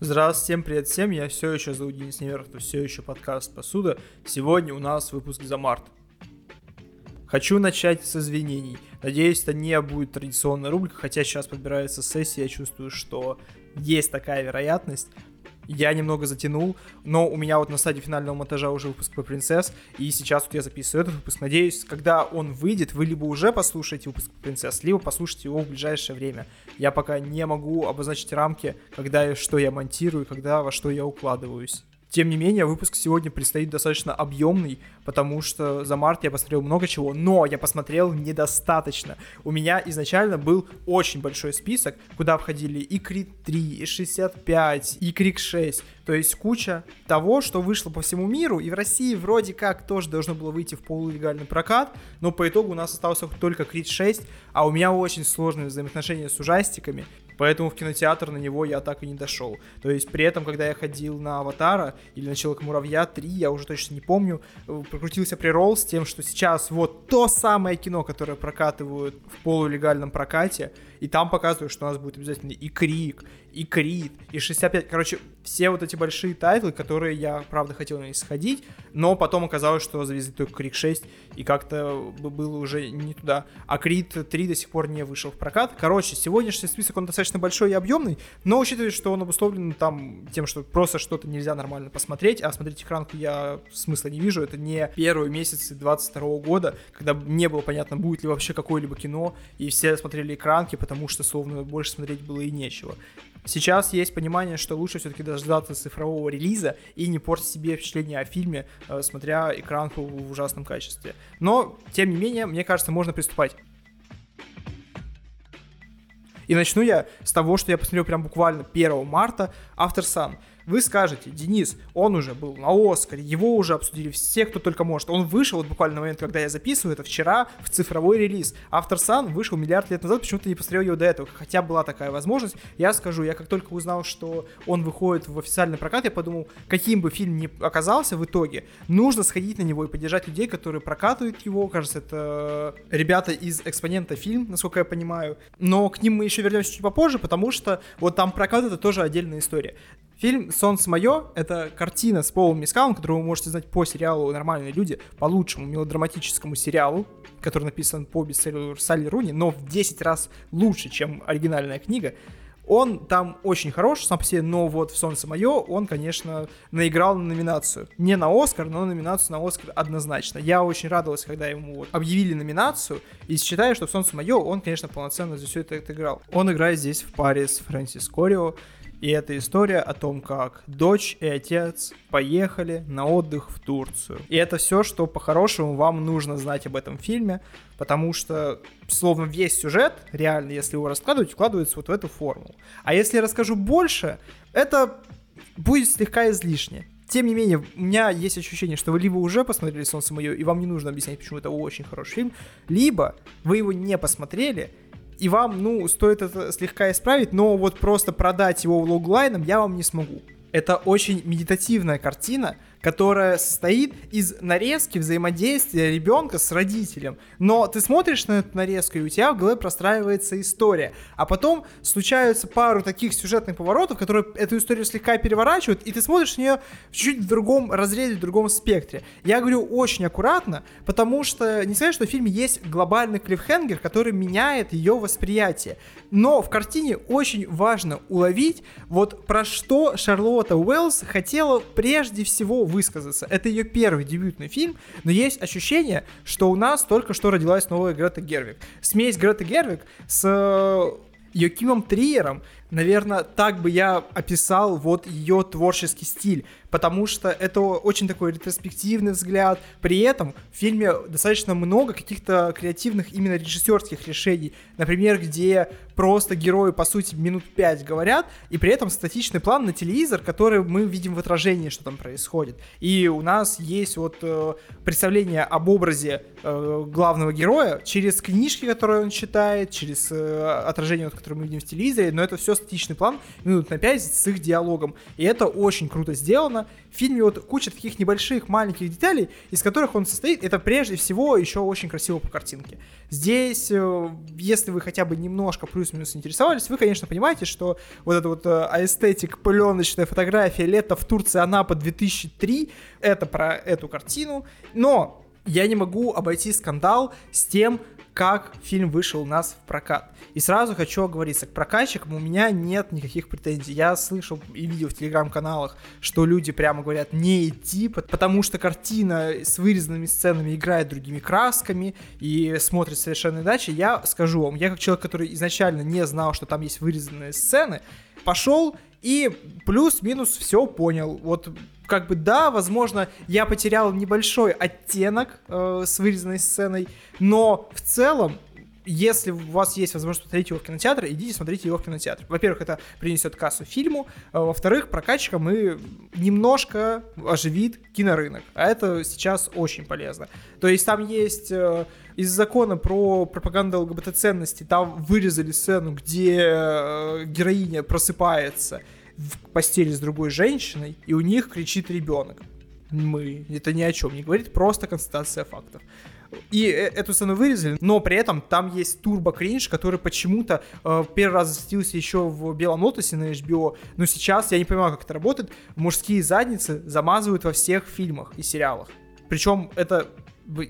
Здравствуйте, всем привет всем, я все еще зовут Денис Неверов, это все еще подкаст «Посуда». Сегодня у нас выпуск за март. Хочу начать с извинений. Надеюсь, это не будет традиционная рубрика, хотя сейчас подбирается сессия, я чувствую, что есть такая вероятность я немного затянул, но у меня вот на стадии финального монтажа уже выпуск по принцесс, и сейчас вот я записываю этот выпуск. Надеюсь, когда он выйдет, вы либо уже послушаете выпуск по принцесс, либо послушаете его в ближайшее время. Я пока не могу обозначить рамки, когда и что я монтирую, когда во что я укладываюсь. Тем не менее, выпуск сегодня предстоит достаточно объемный, потому что за март я посмотрел много чего, но я посмотрел недостаточно. У меня изначально был очень большой список, куда входили и Крит 3, и 65, и Крик 6, то есть куча того, что вышло по всему миру, и в России вроде как тоже должно было выйти в полулегальный прокат, но по итогу у нас остался только Крик 6, а у меня очень сложные взаимоотношения с ужастиками, Поэтому в кинотеатр на него я так и не дошел. То есть при этом, когда я ходил на Аватара или на Человек Муравья 3, я уже точно не помню, э, прокрутился preroll с тем, что сейчас вот то самое кино, которое прокатывают в полулегальном прокате, и там показывают, что у нас будет обязательно и Крик, и Крид, и 65. Короче, все вот эти большие title ы, которые я, правда, хотел на них сходить, но потом оказалось, что завезли только Крик 6, и как-то было уже не туда. А Крид 3 до сих пор не вышел в прокат. Короче, сегодняшний список, он достаточно большой и объемный, но учитывая, что он обусловлен там тем, что просто что-то нельзя нормально посмотреть, а смотреть экранку я смысла не вижу, это не первые месяцы 22 года, когда не было понятно, будет ли вообще какое-либо кино, и все смотрели экранки, потому что, словно, больше смотреть было и нечего. Сейчас есть понимание, что лучше все-таки дождаться цифрового релиза и не портить себе впечатление о фильме, э, смотря экранку в ужасном качестве. Но, тем не менее, мне кажется, можно приступать. И начну я с того, что я посмотрел прям буквально 1 марта «Автор Сан». Вы скажете, Денис, он уже был на Оскаре, его уже обсудили все, кто только может. Он вышел вот буквально на момент, когда я записываю это, вчера в цифровой релиз. Автор Сан вышел миллиард лет назад, почему-то не посмотрел его до этого. Хотя была такая возможность. Я скажу, я как только узнал, что он выходит в официальный прокат, я подумал, каким бы фильм ни оказался в итоге, нужно сходить на него и поддержать людей, которые прокатывают его. Кажется, это ребята из Экспонента фильм, насколько я понимаю. Но к ним мы еще вернемся чуть попозже, потому что вот там прокат это тоже отдельная история. Фильм «Солнце мое» — это картина с Полом Мискалом, которую вы можете знать по сериалу «Нормальные люди», по лучшему мелодраматическому сериалу, который написан по бестселлеру Салли Руни, но в 10 раз лучше, чем оригинальная книга. Он там очень хорош сам по себе, но вот в «Солнце мое» он, конечно, наиграл на номинацию. Не на «Оскар», но номинацию на «Оскар» однозначно. Я очень радовался, когда ему вот объявили номинацию, и считаю, что в «Солнце мое» он, конечно, полноценно за все это отыграл. Он играет здесь в паре с Фрэнсис Корио, и это история о том, как дочь и отец поехали на отдых в Турцию. И это все, что по-хорошему вам нужно знать об этом фильме, потому что, словно весь сюжет, реально, если его раскладывать, вкладывается вот в эту формулу. А если я расскажу больше, это будет слегка излишне. Тем не менее, у меня есть ощущение, что вы либо уже посмотрели «Солнце мое», и вам не нужно объяснять, почему это очень хороший фильм, либо вы его не посмотрели, и вам, ну, стоит это слегка исправить, но вот просто продать его логлайном я вам не смогу. Это очень медитативная картина, которая состоит из нарезки взаимодействия ребенка с родителем. Но ты смотришь на эту нарезку, и у тебя в голове простраивается история. А потом случаются пару таких сюжетных поворотов, которые эту историю слегка переворачивают, и ты смотришь на нее чуть-чуть в другом разрезе, в другом спектре. Я говорю очень аккуратно, потому что не сказать, что в фильме есть глобальный клиффхенгер, который меняет ее восприятие. Но в картине очень важно уловить, вот про что Шарлотта Уэллс хотела прежде всего высказаться. Это ее первый дебютный фильм, но есть ощущение, что у нас только что родилась новая Грета Гервик. Смесь Греты Гервик с э, Йокимом Триером, наверное, так бы я описал вот ее творческий стиль потому что это очень такой ретроспективный взгляд. При этом в фильме достаточно много каких-то креативных именно режиссерских решений. Например, где просто герои, по сути, минут пять говорят, и при этом статичный план на телевизор, который мы видим в отражении, что там происходит. И у нас есть вот э, представление об образе э, главного героя через книжки, которые он читает, через э, отражение, вот, которое мы видим в телевизоре, но это все статичный план, минут на 5 с их диалогом. И это очень круто сделано. В фильме вот куча таких небольших, маленьких деталей, из которых он состоит. Это прежде всего еще очень красиво по картинке. Здесь, э, если вы хотя бы немножко плюс-минус интересовались, вы, конечно, понимаете, что вот эта вот э, аэстетик, пленочная фотография лета в Турции, она по 2003, это про эту картину. Но я не могу обойти скандал с тем, как фильм вышел у нас в прокат. И сразу хочу оговориться, к прокатчикам у меня нет никаких претензий. Я слышал и видел в телеграм-каналах, что люди прямо говорят не идти, потому что картина с вырезанными сценами играет другими красками и смотрит совершенно иначе. Я скажу вам, я как человек, который изначально не знал, что там есть вырезанные сцены, пошел и плюс-минус все понял. Вот как бы да, возможно, я потерял небольшой оттенок э, с вырезанной сценой, но в целом если у вас есть возможность посмотреть его в кинотеатре, идите смотрите его в кинотеатр. Во-первых, это принесет кассу фильму, а во-вторых, прокачка и немножко оживит кинорынок, а это сейчас очень полезно. То есть там есть э, из закона про пропаганду ЛГБТ-ценностей, там вырезали сцену, где э, героиня просыпается в постели с другой женщиной, и у них кричит ребенок. Мы. Это ни о чем не говорит, просто констатация фактов. И э, эту сцену вырезали, но при этом там есть турбо кринж, который почему-то э, первый раз засветился еще в Белом Лотосе на HBO, но сейчас я не понимаю, как это работает. Мужские задницы замазывают во всех фильмах и сериалах. Причем это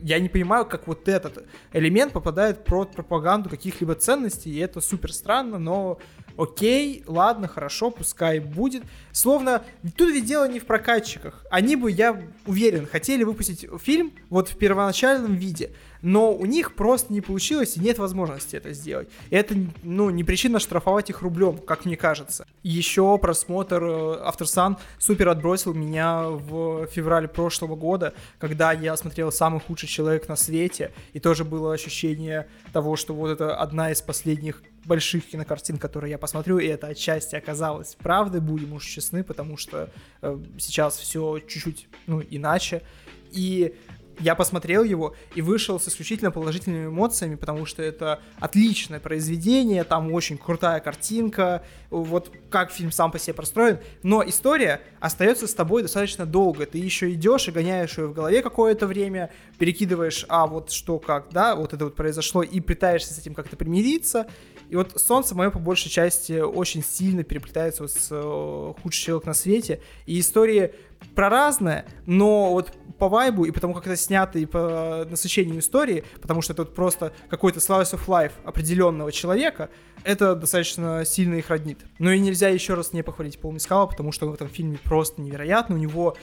я не понимаю, как вот этот элемент попадает под пропаганду каких-либо ценностей, и это супер странно, но окей, ладно, хорошо, пускай будет. Словно тут ведь дело не в прокатчиках. Они бы, я уверен, хотели выпустить фильм вот в первоначальном виде, но у них просто не получилось и нет возможности это сделать. И это, ну, не причина штрафовать их рублем, как мне кажется. Еще просмотр After э, Sun супер отбросил меня в феврале прошлого года, когда я смотрел «Самый худший человек на свете», и тоже было ощущение того, что вот это одна из последних больших кинокартин, которые я посмотрю, и это отчасти оказалось правдой, будем уж честны, потому что э, сейчас все чуть-чуть, ну, иначе. И я посмотрел его и вышел с исключительно положительными эмоциями, потому что это отличное произведение, там очень крутая картинка, вот как фильм сам по себе простроен, но история остается с тобой достаточно долго. Ты еще идешь и гоняешь ее в голове какое-то время, перекидываешь, а вот что как, да, вот это вот произошло, и пытаешься с этим как-то примириться, и вот солнце мое по большей части очень сильно переплетается вот с э, худший человек на свете. И истории про разное, но вот по вайбу и потому как это снято и по насыщению истории, потому что это вот просто какой-то slice of life определенного человека, это достаточно сильно их роднит. Но и нельзя еще раз не похвалить Пол Мискала, потому что в этом фильме просто невероятно. У него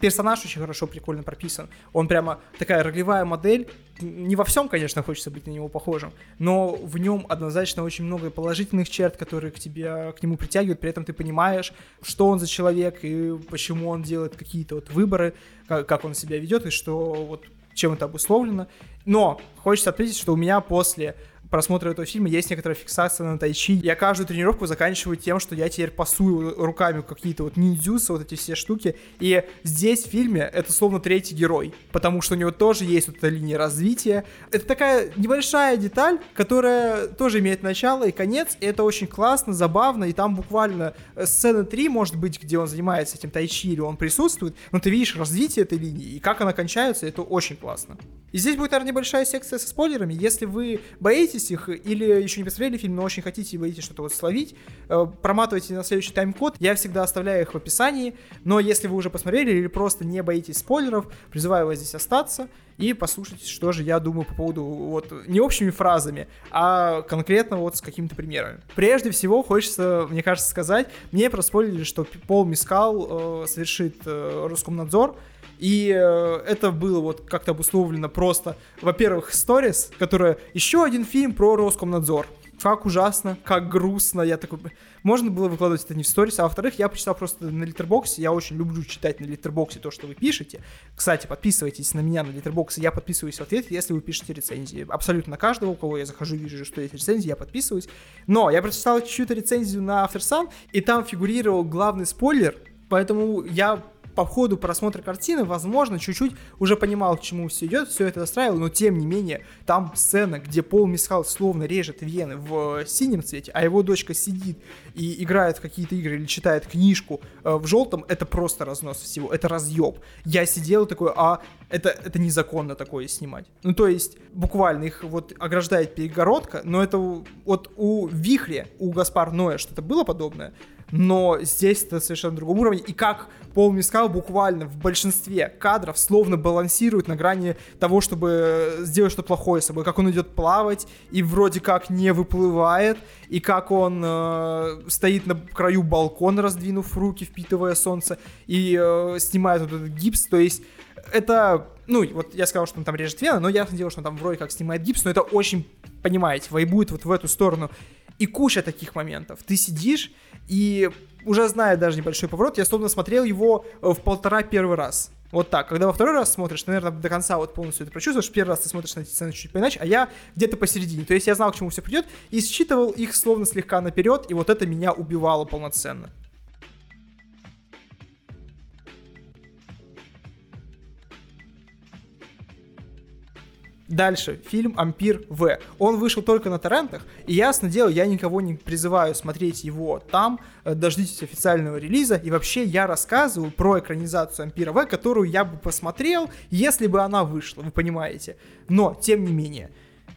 персонаж очень хорошо, прикольно прописан. Он прямо такая ролевая модель. Не во всем, конечно, хочется быть на него похожим, но в нем однозначно очень много положительных черт, которые к тебе, к нему притягивают. При этом ты понимаешь, что он за человек и почему он делает какие-то вот выборы, как, как он себя ведет и что вот чем это обусловлено. Но хочется отметить, что у меня после просмотра этого фильма есть некоторая фиксация на тайчи. Я каждую тренировку заканчиваю тем, что я теперь пасую руками какие-то вот ниндзюсы, вот эти все штуки. И здесь в фильме это словно третий герой, потому что у него тоже есть вот эта линия развития. Это такая небольшая деталь, которая тоже имеет начало и конец, и это очень классно, забавно, и там буквально э, сцена 3, может быть, где он занимается этим тайчи или он присутствует, но ты видишь развитие этой линии, и как она кончается, это очень классно. И здесь будет, наверное, небольшая секция со спойлерами. Если вы боитесь их или еще не посмотрели фильм, но очень хотите и боитесь что-то вот словить, э, проматывайте на следующий тайм-код. Я всегда оставляю их в описании. Но если вы уже посмотрели или просто не боитесь спойлеров, призываю вас здесь остаться и послушать, что же я думаю по поводу вот не общими фразами, а конкретно вот с какими-то примерами. Прежде всего, хочется, мне кажется, сказать, мне проспорили, что Пол Мискал э, совершит э, Роскомнадзор, и э, это было вот как-то обусловлено просто, во-первых, сторис, которая еще один фильм про Роскомнадзор. Как ужасно, как грустно. Я такой... Можно было выкладывать это не в сторис, а во-вторых, я почитал просто на Литербоксе. Я очень люблю читать на Литербоксе то, что вы пишете. Кстати, подписывайтесь на меня на Литербоксе. Я подписываюсь в ответ, если вы пишете рецензии. Абсолютно каждого, у кого я захожу, вижу, что есть рецензии, я подписываюсь. Но я прочитал чью-то рецензию на After Sun, и там фигурировал главный спойлер, поэтому я по ходу просмотра картины, возможно, чуть-чуть уже понимал, к чему все идет, все это настраивал, но тем не менее, там сцена, где Пол Мисхал словно режет вены в синем цвете, а его дочка сидит и играет в какие-то игры или читает книжку э, в желтом, это просто разнос всего, это разъеб. Я сидел такой, а это, это незаконно такое снимать. Ну, то есть, буквально их вот ограждает перегородка, но это вот у Вихре, у Гаспар Ноя что-то было подобное, но здесь это совершенно другом уровне. И как Пол Мискал буквально в большинстве кадров словно балансирует на грани того, чтобы сделать что-то плохое с собой. Как он идет плавать и вроде как не выплывает, и как он э, стоит на краю балкона, раздвинув руки, впитывая солнце, и э, снимает вот этот гипс. То есть это, ну, вот я сказал, что он там режет вены, но ясно дело, что он там вроде как снимает гипс, но это очень, понимаете, вайбует вот в эту сторону. И куча таких моментов. Ты сидишь и уже зная даже небольшой поворот, я словно смотрел его э, в полтора первый раз. Вот так. Когда во второй раз смотришь, ты, наверное, до конца вот полностью это прочувствуешь. Первый раз ты смотришь на эти сцены чуть поиначе, а я где-то посередине. То есть я знал, к чему все придет, и считывал их словно слегка наперед, и вот это меня убивало полноценно. Дальше, фильм «Ампир В». Он вышел только на торрентах, и ясно дело, я никого не призываю смотреть его там, э, дождитесь официального релиза, и вообще я рассказываю про экранизацию «Ампира В», которую я бы посмотрел, если бы она вышла, вы понимаете. Но, тем не менее,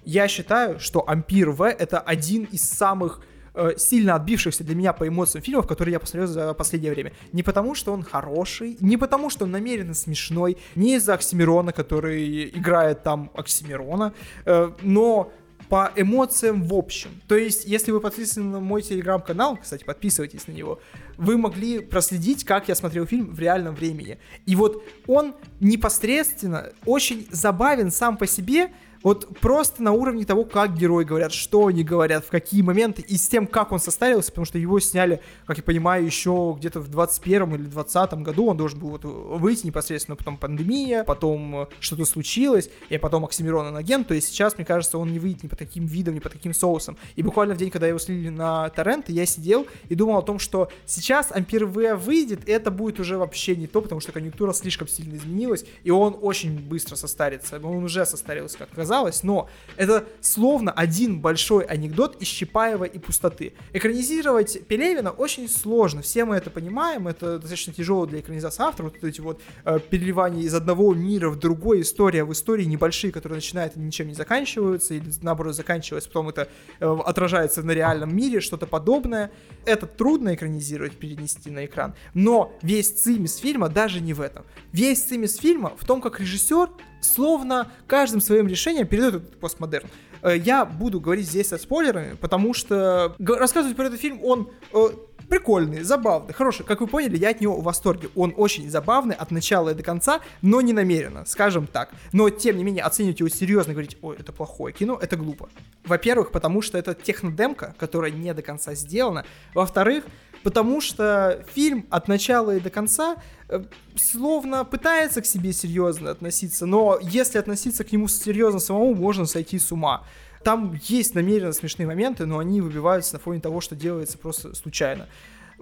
я считаю, что «Ампир В» — это один из самых э, сильно отбившихся для меня по эмоциям фильмов, которые я посмотрел за последнее время. Не потому, что он хороший, не потому, что он намеренно смешной, не из-за Оксимирона, который играет там Оксимирона, э, но по эмоциям в общем. То есть, если вы подписаны на мой телеграм-канал, кстати, подписывайтесь на него, вы могли проследить, как я смотрел фильм в реальном времени. И вот он непосредственно очень забавен сам по себе, вот просто на уровне того, как герои говорят, что они говорят, в какие моменты, и с тем, как он состарился, потому что его сняли, как я понимаю, еще где-то в 21 или 20 году, он должен был вот выйти непосредственно, потом пандемия, потом что-то случилось, и потом Оксимирон Анаген, то есть сейчас, мне кажется, он не выйдет ни по таким видам, ни по таким соусам. И буквально в день, когда его слили на торрент, я сидел и думал о том, что сейчас Ампир В выйдет, и это будет уже вообще не то, потому что конъюнктура слишком сильно изменилась, и он очень быстро состарится, он уже состарился, как оказалось, оказалось, но это словно один большой анекдот из Чапаева и пустоты. Экранизировать Пелевина очень сложно, все мы это понимаем, это достаточно тяжело для экранизации автора, вот эти вот э, переливания из одного мира в другой, история в истории небольшие, которые начинают и ничем не заканчиваются, или наоборот заканчиваются, потом это э, отражается на реальном мире, что-то подобное. Это трудно экранизировать, перенести на экран, но весь цимис фильма даже не в этом. Весь цимис фильма в том, как режиссер словно каждым своим решением передает этот постмодерн. Э, я буду говорить здесь со спойлерами, потому что рассказывать про этот фильм, он э, прикольный, забавный, хороший. Как вы поняли, я от него в восторге. Он очень забавный от начала и до конца, но не намеренно, скажем так. Но, тем не менее, оценивать его серьезно, говорить, ой, это плохое кино, это глупо. Во-первых, потому что это технодемка, которая не до конца сделана. Во-вторых, потому что фильм от начала и до конца э, словно пытается к себе серьезно относиться, но если относиться к нему серьезно самому, можно сойти с ума. Там есть намеренно смешные моменты, но они выбиваются на фоне того, что делается просто случайно.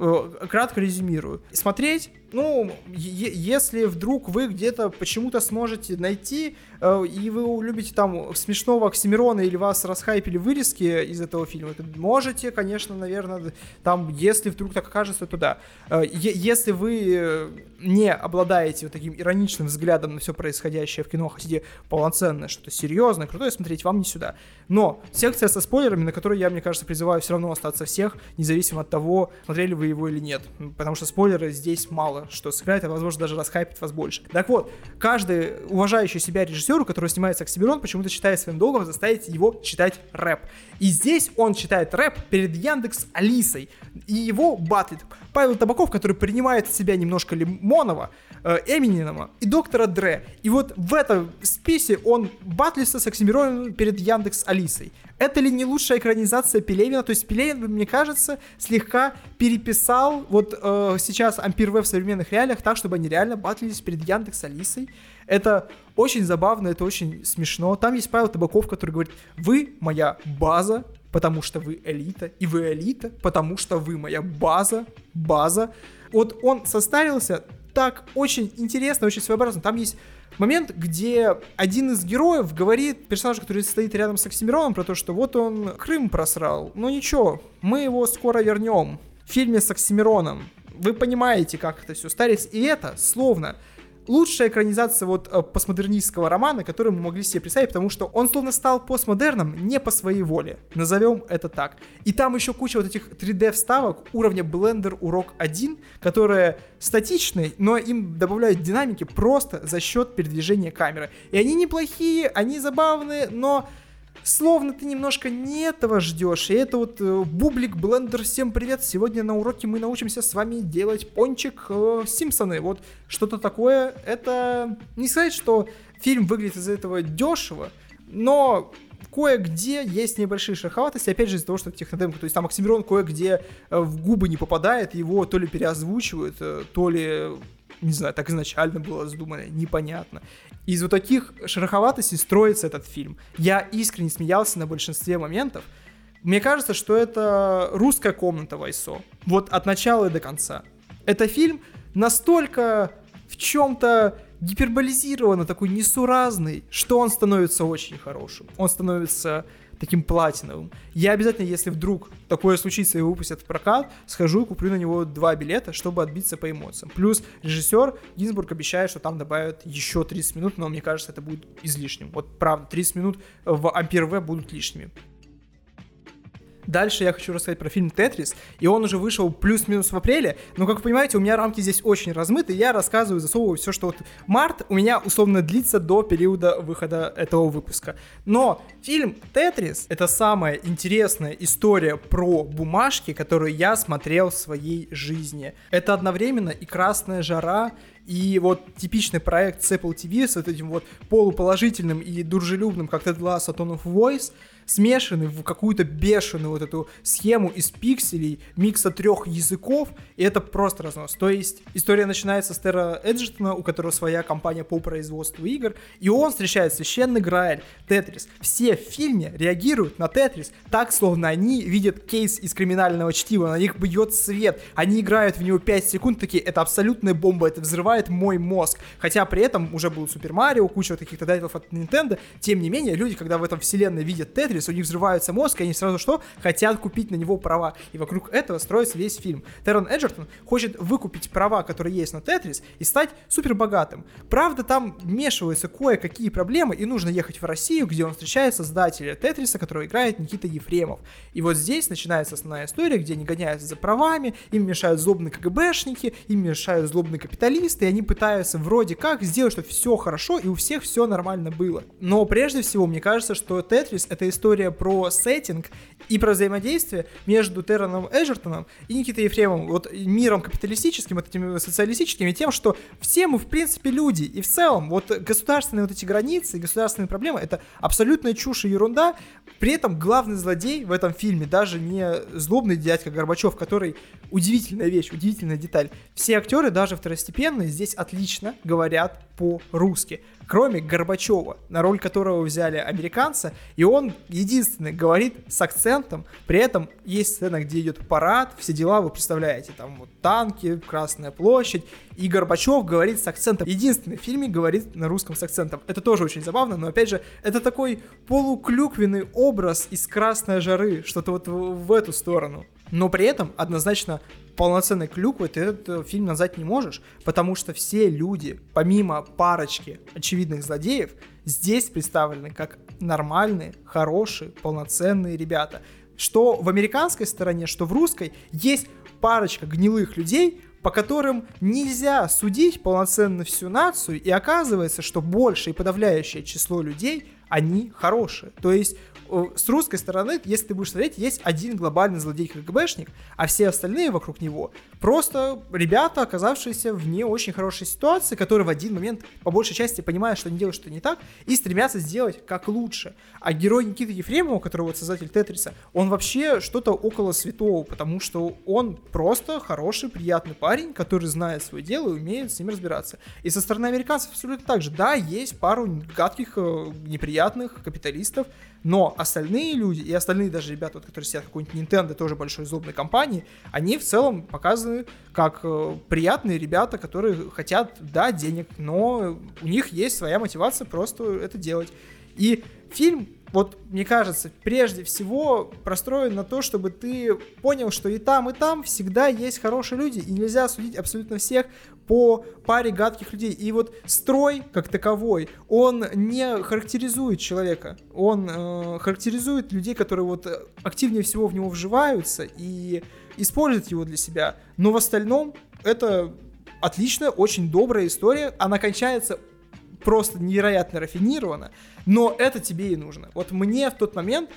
Э, кратко резюмирую. Смотреть, ну, если вдруг вы где-то почему-то сможете найти, э, и вы любите там смешного Оксимирона или вас расхайпили вырезки из этого фильма, то можете, конечно, наверное, там, если вдруг так окажется, то да. Э, если вы не обладаете вот таким ироничным взглядом на все происходящее в кино, хотите полноценное, что-то серьезное, крутое смотреть, вам не сюда. Но секция со спойлерами, на которой я, мне кажется, призываю все равно остаться всех, независимо от того, смотрели вы его или нет. Потому что спойлеры здесь мало что сыграет, а возможно даже расхайпит вас больше. Так вот, каждый уважающий себя режиссеру, который снимается Оксимирон, почему-то считает своим долгом заставить его читать рэп. И здесь он читает рэп перед Яндекс Алисой. И его батлит Павел Табаков, который принимает в себя немножко Лимонова, Эминема и доктора Дре. И вот в этом списе он батлится с Оксимироном перед Яндекс Алисой. Это ли не лучшая экранизация Пелевина? То есть Пелевин, мне кажется, слегка переписал вот э, сейчас Ампир в современных реалиях так, чтобы они реально батлились перед Яндекс Алисой. Это очень забавно, это очень смешно. Там есть Павел Табаков, который говорит, вы моя база, потому что вы элита, и вы элита, потому что вы моя база, база. Вот он состарился так очень интересно, очень своеобразно. Там есть момент, где один из героев говорит персонажу, который стоит рядом с Оксимироном, про то, что вот он Крым просрал. Ну ничего, мы его скоро вернем. В фильме с Оксимироном. Вы понимаете, как это все старец. И это, словно, лучшая экранизация вот э, постмодернистского романа, который мы могли себе представить, потому что он словно стал постмодерном не по своей воле. Назовем это так. И там еще куча вот этих 3D вставок уровня Blender Урок 1, которые статичные, но им добавляют динамики просто за счет передвижения камеры. И они неплохие, они забавные, но словно ты немножко не этого ждешь. И это вот э, Бублик Блендер, всем привет. Сегодня на уроке мы научимся с вами делать пончик э, Симпсоны. Вот что-то такое. Это не сказать, что фильм выглядит из-за этого дешево, но кое-где есть небольшие шероховатости, опять же, из-за того, что технодемка. То есть там Оксимирон кое-где э, в губы не попадает, его то ли переозвучивают, э, то ли не знаю, так изначально было задумано, непонятно. Из вот таких шероховатостей строится этот фильм. Я искренне смеялся на большинстве моментов. Мне кажется, что это русская комната Вайсо. Вот от начала и до конца. Это фильм настолько в чем-то гиперболизированно, такой несуразный, что он становится очень хорошим. Он становится таким платиновым. Я обязательно, если вдруг такое случится и выпустят в прокат, схожу и куплю на него два билета, чтобы отбиться по эмоциям. Плюс режиссер Гинзбург обещает, что там добавят еще 30 минут, но мне кажется, это будет излишним. Вот правда, 30 минут в Ампер В будут лишними. Дальше я хочу рассказать про фильм «Тетрис», и он уже вышел плюс-минус в апреле, но, как вы понимаете, у меня рамки здесь очень размыты, я рассказываю, засовываю все, что вот март у меня условно длится до периода выхода этого выпуска. Но фильм «Тетрис» — это самая интересная история про бумажки, которую я смотрел в своей жизни. Это одновременно и «Красная жара», и вот типичный проект с Apple TV с вот этим вот полуположительным и дружелюбным, как Ted Lasso Tone of Voice — смешаны в какую-то бешеную вот эту схему из пикселей, микса трех языков, и это просто разнос. То есть история начинается с Тэрона Эджертона, у которого своя компания по производству игр, и он встречает священный Грааль, Тетрис. Все в фильме реагируют на Тетрис так, словно они видят кейс из криминального чтива, на них бьет свет, они играют в него 5 секунд, такие, это абсолютная бомба, это взрывает мой мозг. Хотя при этом уже был Супер Марио, куча вот каких-то title ов от Nintendo, тем не менее, люди, когда в этом вселенной видят Тетрис, Тетрис, у них взрывается мозг, и они сразу что? Хотят купить на него права. И вокруг этого строится весь фильм. Тэрон Эджертон хочет выкупить права, которые есть на Тетрис, и стать супер богатым. Правда, там вмешиваются кое-какие проблемы, и нужно ехать в Россию, где он встречает создателя Тетриса, которого играет Никита Ефремов. И вот здесь начинается основная история, где они гоняются за правами, им мешают злобные КГБшники, им мешают злобные капиталисты, и они пытаются вроде как сделать, чтобы все хорошо, и у всех все нормально было. Но прежде всего, мне кажется, что Тетрис — это история история про сеттинг и про взаимодействие между Терраном Эджертоном и Никитой Ефремовым, вот миром капиталистическим, вот этими социалистическим, и тем, что все мы, в принципе, люди, и в целом, вот государственные вот эти границы, государственные проблемы, это абсолютная чушь и ерунда, при этом главный злодей в этом фильме даже не злобный дядька Горбачев, который удивительная вещь, удивительная деталь. Все актеры, даже второстепенные, здесь отлично говорят по-русски кроме Горбачева, на роль которого взяли американца, и он единственный говорит с акцентом, при этом есть сцена, где идет парад, все дела, вы представляете, там вот танки, Красная площадь, и Горбачев говорит с акцентом. Единственный в фильме говорит на русском с акцентом. Это тоже очень забавно, но опять же, это такой полуклюквенный образ из Красной жары, что-то вот в, в эту сторону. Но при этом однозначно полноценной клюквы ты этот фильм назвать не можешь, потому что все люди, помимо парочки очевидных злодеев, здесь представлены как нормальные, хорошие, полноценные ребята. Что в американской стороне, что в русской, есть парочка гнилых людей, по которым нельзя судить полноценно всю нацию, и оказывается, что большее и подавляющее число людей, они хорошие. То есть с русской стороны, если ты будешь смотреть, есть один глобальный злодей КГБшник, а все остальные вокруг него просто ребята, оказавшиеся в не очень хорошей ситуации, которые в один момент по большей части понимают, что они делают что-то не так, и стремятся сделать как лучше. А герой Никиты Ефремова, который вот создатель Тетриса, он вообще что-то около святого, потому что он просто хороший, приятный парень, который знает свое дело и умеет с ним разбираться. И со стороны американцев абсолютно так же. Да, есть пару гадких, э, неприятных приятных капиталистов, но остальные люди и остальные даже ребята, вот, которые сидят в какой-нибудь Nintendo, тоже большой злобной компании, они в целом показаны как э, приятные ребята, которые хотят, да, денег, но у них есть своя мотивация просто это делать. И фильм вот, мне кажется, прежде всего простроен на то, чтобы ты понял, что и там, и там всегда есть хорошие люди, и нельзя судить абсолютно всех по паре гадких людей. И вот строй, как таковой, он не характеризует человека, он э, характеризует людей, которые вот активнее всего в него вживаются и используют его для себя. Но в остальном это отличная, очень добрая история. Она кончается просто невероятно рафинировано, но это тебе и нужно. Вот мне в тот момент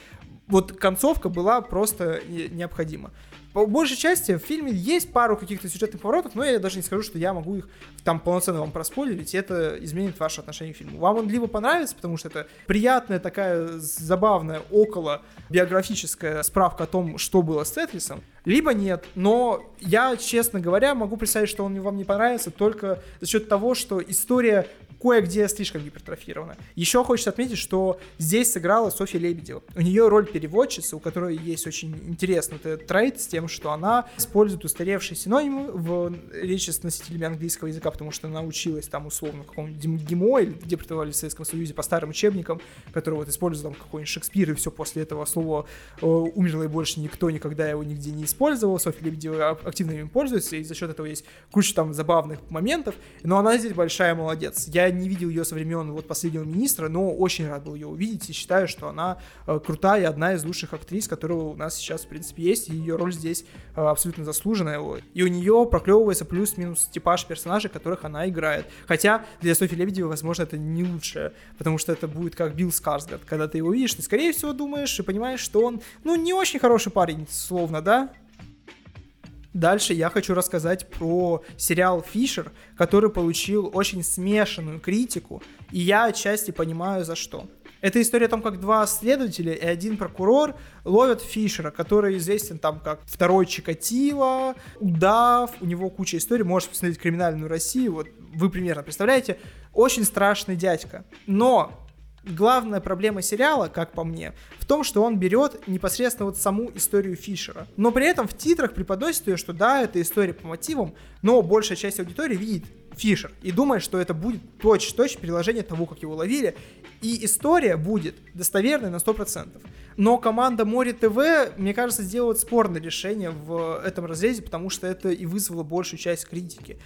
вот концовка была просто необходима. По большей части в фильме есть пару каких-то сюжетных поворотов, но я даже не скажу, что я могу их там полноценно вам проспойлерить, и это изменит ваше отношение к фильму. Вам он либо понравится, потому что это приятная такая забавная около биографическая справка о том, что было с Тетрисом, либо нет. Но я, честно говоря, могу представить, что он вам не понравится только за счет того, что история кое-где слишком гипертрофирована. Еще хочется отметить, что здесь сыграла Софья Лебедева. У нее роль переводчицы, у которой есть очень интересный трейд с тем, что она использует устаревшие синонимы в речи с носителями английского языка, потому что она училась там условно в каком-нибудь ГИМО или где преподавали в Советском Союзе по старым учебникам, которые вот используют там какой-нибудь Шекспир, и все после этого слово э, умерло и больше никто никогда его нигде не использовал. Софья Лебедева активно им пользуется, и за счет этого есть куча там забавных моментов, но она здесь большая молодец. Я не видел ее со времен вот последнего министра, но очень рад был ее увидеть и считаю, что она э, крутая, одна из лучших актрис, которая у нас сейчас, в принципе, есть, и ее роль здесь э, абсолютно заслуженная. И у нее проклевывается плюс-минус типаж персонажей, которых она играет. Хотя для Софьи Лебедевой, возможно, это не лучше, потому что это будет как Билл Скарсгард. Когда ты его видишь, ты, скорее всего, думаешь и понимаешь, что он, ну, не очень хороший парень, словно, да? Дальше я хочу рассказать про сериал «Фишер», который получил очень смешанную критику, и я отчасти понимаю за что. Это история о том, как два следователя и один прокурор ловят Фишера, который известен там как второй Чикатило, удав, у него куча историй, можете посмотреть «Криминальную Россию», вот вы примерно представляете, очень страшный дядька. Но главная проблема сериала, как по мне, в том, что он берет непосредственно вот саму историю Фишера. Но при этом в титрах преподносит ее, что да, это история по мотивам, но большая часть аудитории видит Фишер и думает, что это будет точь-точь переложение того, как его ловили, и история будет достоверной на 100%. Но команда Море ТВ, мне кажется, сделает спорное решение в этом разрезе, потому что это и вызвало большую часть критики.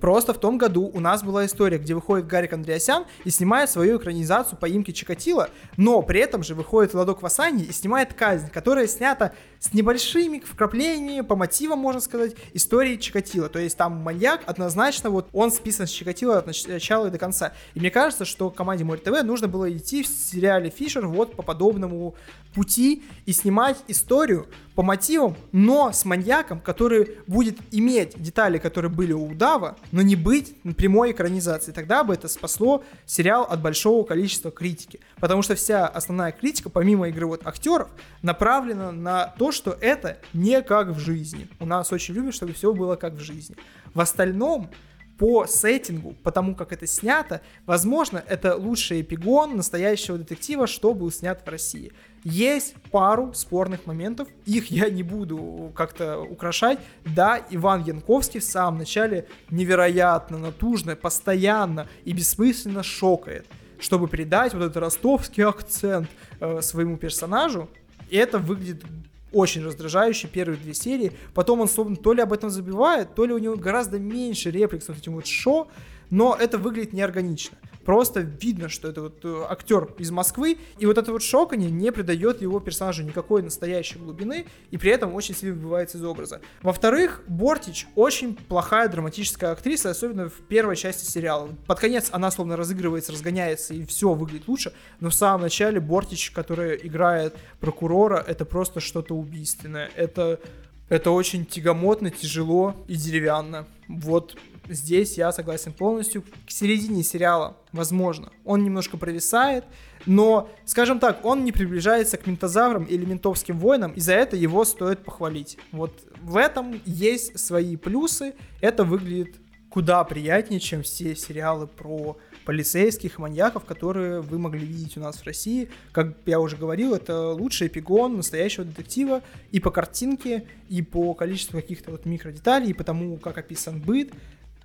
Просто в том году у нас была история, где выходит Гарик Андреасян и снимает свою экранизацию поимки Чикатила, но при этом же выходит Владок Васани и снимает «Казнь», которая снята с небольшими вкраплениями, по мотивам, можно сказать, истории Чикатила. То есть там маньяк однозначно, вот он списан с Чикатила от начала и до конца. И мне кажется, что команде Море ТВ нужно было идти в сериале Фишер вот по подобному пути и снимать историю по мотивам, но с маньяком, который будет иметь детали, которые были у Удава, но не быть прямой экранизацией. Тогда бы это спасло сериал от большого количества критики. Потому что вся основная критика, помимо игры вот актеров, направлена на то, что это не как в жизни. У нас очень любят, чтобы все было как в жизни. В остальном, по сеттингу, потому как это снято, возможно, это лучший эпигон настоящего детектива, что был снят в России. Есть пару спорных моментов, их я не буду как-то украшать. Да, Иван Янковский в самом начале невероятно натужно, постоянно и бессмысленно шокает, чтобы передать вот этот ростовский акцент э, своему персонажу. И это выглядит очень раздражающий первые две серии. Потом он словно то ли об этом забивает, то ли у него гораздо меньше реплик с этим вот шо, но это выглядит неорганично. Просто видно, что это вот э, актер из Москвы, и вот это вот шоканье не придает его персонажу никакой настоящей глубины, и при этом очень сильно выбивается из образа. Во-вторых, Бортич очень плохая драматическая актриса, особенно в первой части сериала. Под конец она словно разыгрывается, разгоняется, и все выглядит лучше, но в самом начале Бортич, которая играет прокурора, это просто что-то убийственное. Это это очень тягомотно, тяжело и деревянно. Вот здесь я согласен полностью. К середине сериала, возможно, он немножко провисает, но, скажем так, он не приближается к ментозаврам или ментовским воинам, и за это его стоит похвалить. Вот в этом есть свои плюсы, это выглядит куда приятнее, чем все сериалы про полицейских, маньяков, которые вы могли видеть у нас в России. Как я уже говорил, это лучший эпигон настоящего детектива и по картинке, и по количеству каких-то вот микродеталей, и по тому, как описан быт.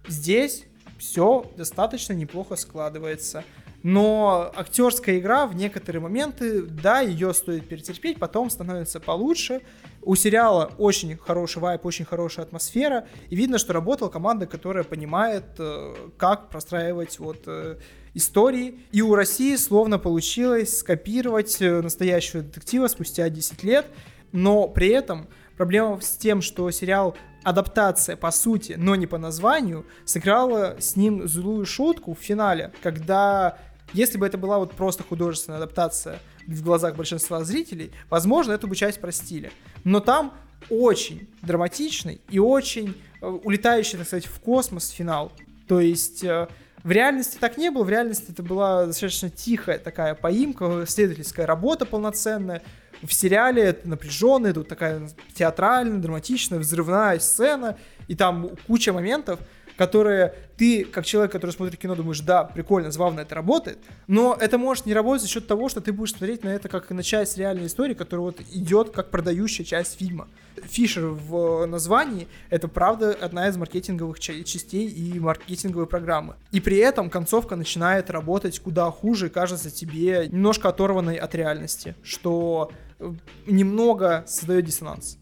Здесь все достаточно неплохо складывается. Но актерская игра в некоторые моменты, да, ее стоит перетерпеть, потом становится получше. У сериала очень хороший вайп, очень хорошая атмосфера, и видно, что работала команда, которая понимает, э, как простраивать вот э, истории. И у России словно получилось скопировать э, настоящего детектива спустя 10 лет, но при этом проблема с тем, что сериал адаптация по сути, но не по названию, сыграла с ним злую шутку в финале, когда если бы это была вот просто художественная адаптация в глазах большинства зрителей, возможно, эту бы часть простили. Но там очень драматичный и очень э, улетающий, так сказать, в космос финал. То есть э, в реальности так не было, в реальности это была достаточно тихая такая поимка, следовательская работа полноценная. В сериале это напряженная, тут такая театральная, драматичная, взрывная сцена, и там куча моментов, которые ты, как человек, который смотрит кино, думаешь, да, прикольно, забавно это работает, но это может не работать за счет того, что ты будешь смотреть на это как на часть реальной истории, которая вот идет как продающая часть фильма. Фишер в названии — это, правда, одна из маркетинговых частей и маркетинговой программы. И при этом концовка начинает работать куда хуже, кажется тебе немножко оторванной от реальности, что немного создает диссонанс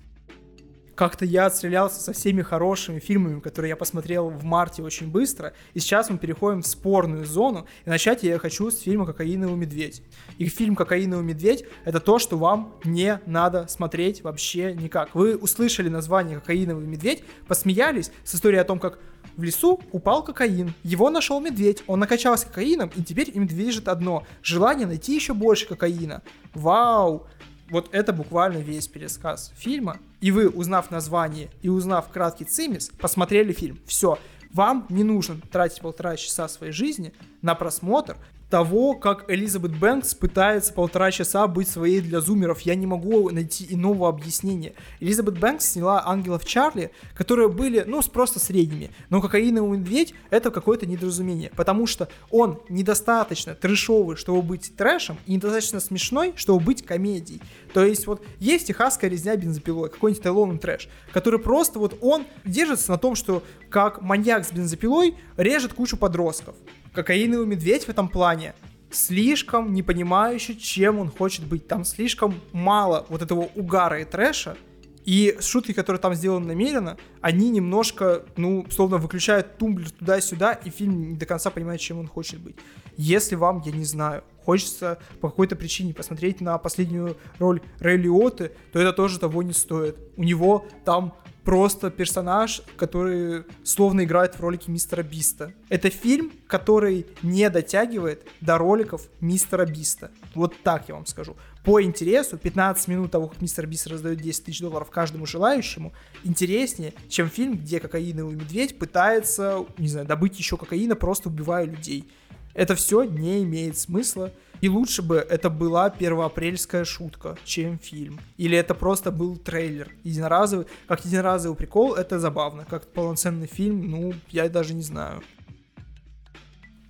как-то я отстрелялся со всеми хорошими фильмами, которые я посмотрел в марте очень быстро, и сейчас мы переходим в спорную зону, и начать я хочу с фильма «Кокаиновый медведь». И фильм «Кокаиновый медведь» — это то, что вам не надо смотреть вообще никак. Вы услышали название «Кокаиновый медведь», посмеялись с историей о том, как в лесу упал кокаин, его нашел медведь, он накачался кокаином, и теперь им движет одно — желание найти еще больше кокаина. Вау! Вот это буквально весь пересказ фильма. И вы, узнав название и узнав краткий цимис, посмотрели фильм. Все. Вам не нужно тратить полтора часа своей жизни на просмотр того, как Элизабет Бэнкс пытается полтора часа быть своей для зумеров. Я не могу найти иного объяснения. Элизабет Бэнкс сняла «Ангелов Чарли», которые были, ну, просто средними. Но «Кокаиновый медведь» — это какое-то недоразумение, потому что он недостаточно трэшовый, чтобы быть трэшем, и недостаточно смешной, чтобы быть комедией. То есть вот есть техасская резня бензопилой, какой-нибудь Тейлон трэш, который просто вот он держится на том, что как маньяк с бензопилой режет кучу подростков кокаиновый медведь в этом плане слишком не понимающий, чем он хочет быть. Там слишком мало вот этого угара и трэша, и шутки, которые там сделаны намеренно, они немножко, ну, словно выключают тумблер туда-сюда, и фильм не до конца понимает, чем он хочет быть. Если вам, я не знаю, хочется по какой-то причине посмотреть на последнюю роль Рэй Лиоты, то это тоже того не стоит. У него там просто персонаж, который словно играет в ролике Мистера Биста. Это фильм, который не дотягивает до роликов Мистера Биста. Вот так я вам скажу. По интересу, 15 минут того, как Мистер Бист раздает 10 тысяч долларов каждому желающему, интереснее, чем фильм, где кокаиновый медведь пытается, не знаю, добыть еще кокаина, просто убивая людей. Это все не имеет смысла. И лучше бы это была первоапрельская шутка, чем фильм. Или это просто был трейлер. Единоразовый. Как единоразовый прикол, это забавно. Как полноценный фильм, ну, я даже не знаю